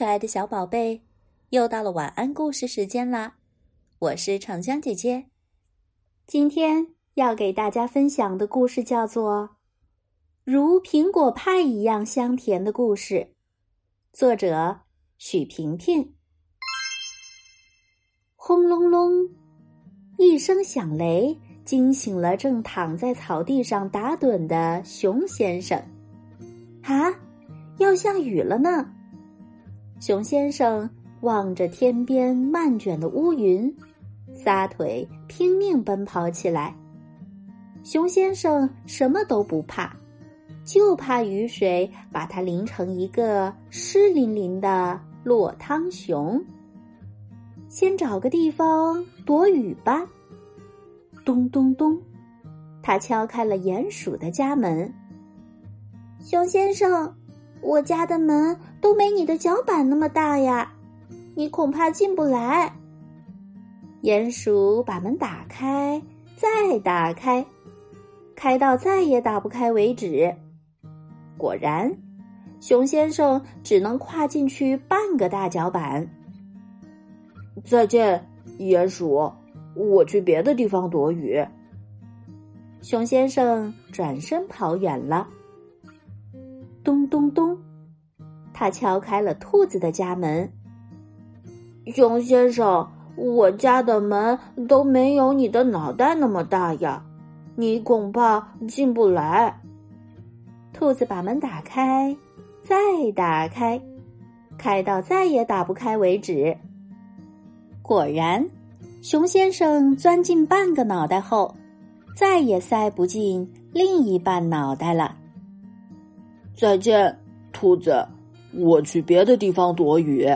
可爱的小宝贝，又到了晚安故事时间啦！我是长江姐姐，今天要给大家分享的故事叫做《如苹果派一样香甜的故事》，作者许萍萍。轰隆隆，一声响雷惊醒了正躺在草地上打盹的熊先生。啊，要下雨了呢！熊先生望着天边漫卷的乌云，撒腿拼命奔跑起来。熊先生什么都不怕，就怕雨水把它淋成一个湿淋淋的落汤熊。先找个地方躲雨吧。咚咚咚，他敲开了鼹鼠的家门。熊先生。我家的门都没你的脚板那么大呀，你恐怕进不来。鼹鼠把门打开，再打开，开到再也打不开为止。果然，熊先生只能跨进去半个大脚板。再见，鼹鼠，我去别的地方躲雨。熊先生转身跑远了。咚咚咚，他敲开了兔子的家门。熊先生，我家的门都没有你的脑袋那么大呀，你恐怕进不来。兔子把门打开，再打开，开到再也打不开为止。果然，熊先生钻进半个脑袋后，再也塞不进另一半脑袋了。再见，兔子，我去别的地方躲雨。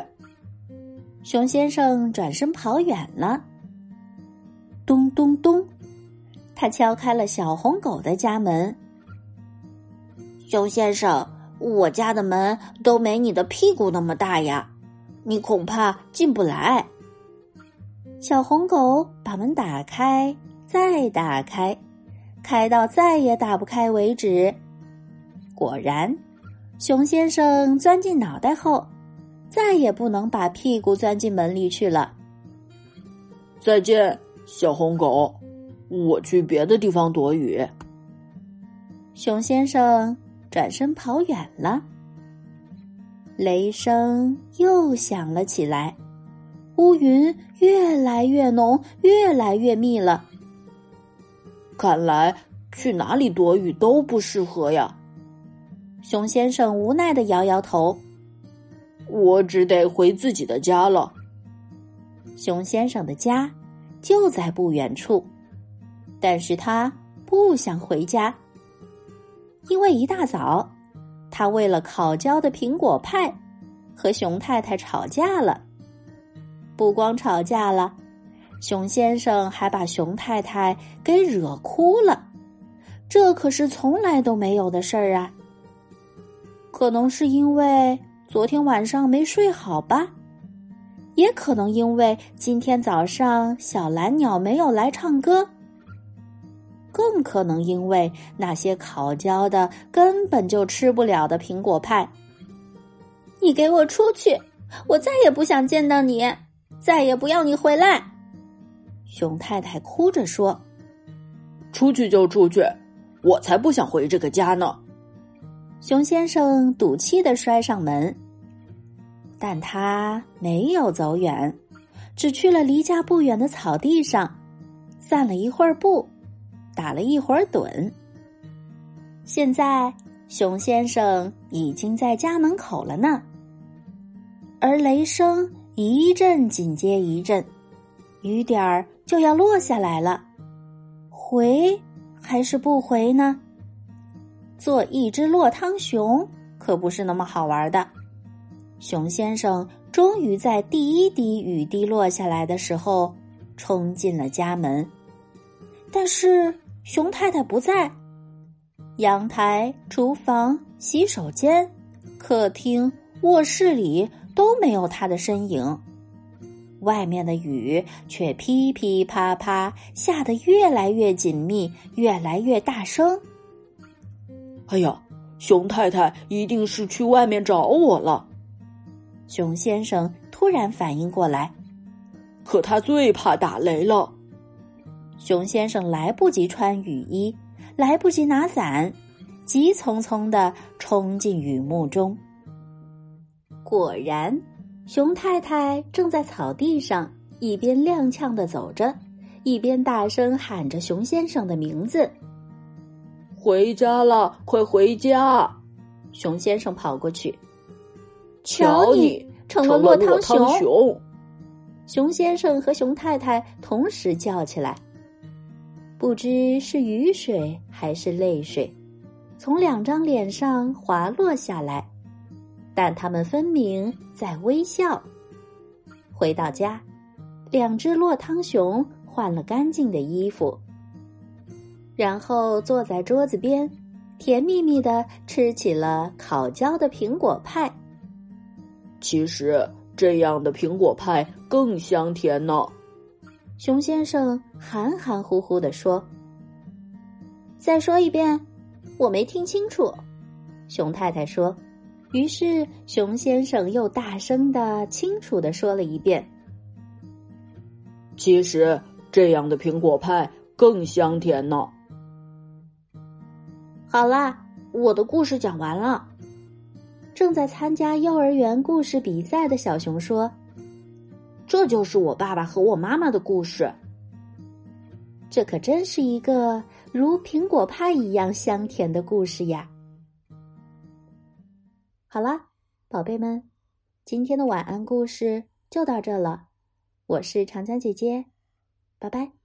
熊先生转身跑远了。咚咚咚，他敲开了小红狗的家门。熊先生，我家的门都没你的屁股那么大呀，你恐怕进不来。小红狗把门打开，再打开，开到再也打不开为止。果然，熊先生钻进脑袋后，再也不能把屁股钻进门里去了。再见，小红狗，我去别的地方躲雨。熊先生转身跑远了。雷声又响了起来，乌云越来越浓，越来越密了。看来去哪里躲雨都不适合呀。熊先生无奈的摇摇头，我只得回自己的家了。熊先生的家就在不远处，但是他不想回家，因为一大早，他为了烤焦的苹果派和熊太太吵架了。不光吵架了，熊先生还把熊太太给惹哭了，这可是从来都没有的事儿啊！可能是因为昨天晚上没睡好吧，也可能因为今天早上小蓝鸟没有来唱歌，更可能因为那些烤焦的根本就吃不了的苹果派。你给我出去！我再也不想见到你，再也不要你回来！熊太太哭着说：“出去就出去，我才不想回这个家呢。”熊先生赌气的摔上门，但他没有走远，只去了离家不远的草地上，散了一会儿步，打了一会儿盹。现在，熊先生已经在家门口了呢。而雷声一阵紧接一阵，雨点儿就要落下来了，回还是不回呢？做一只落汤熊可不是那么好玩的。熊先生终于在第一滴雨滴落下来的时候冲进了家门，但是熊太太不在。阳台、厨房、洗手间、客厅、卧室里都没有他的身影。外面的雨却噼噼啪啪下得越来越紧密，越来越大声。哎呀，熊太太一定是去外面找我了。熊先生突然反应过来，可他最怕打雷了。熊先生来不及穿雨衣，来不及拿伞，急匆匆的冲进雨幕中。果然，熊太太正在草地上一边踉跄的走着，一边大声喊着熊先生的名字：“回家了，快回家！”熊先生跑过去，瞧你成了落汤熊！熊先生和熊太太同时叫起来。不知是雨水还是泪水，从两张脸上滑落下来，但他们分明在微笑。回到家，两只落汤熊换了干净的衣服，然后坐在桌子边，甜蜜蜜的吃起了烤焦的苹果派。其实这样的苹果派更香甜呢。熊先生含含糊糊的说：“再说一遍，我没听清楚。”熊太太说。于是熊先生又大声的、清楚的说了一遍：“其实这样的苹果派更香甜呢。”好啦，我的故事讲完了。正在参加幼儿园故事比赛的小熊说。这就是我爸爸和我妈妈的故事。这可真是一个如苹果派一样香甜的故事呀！好啦，宝贝们，今天的晚安故事就到这了。我是长江姐姐，拜拜。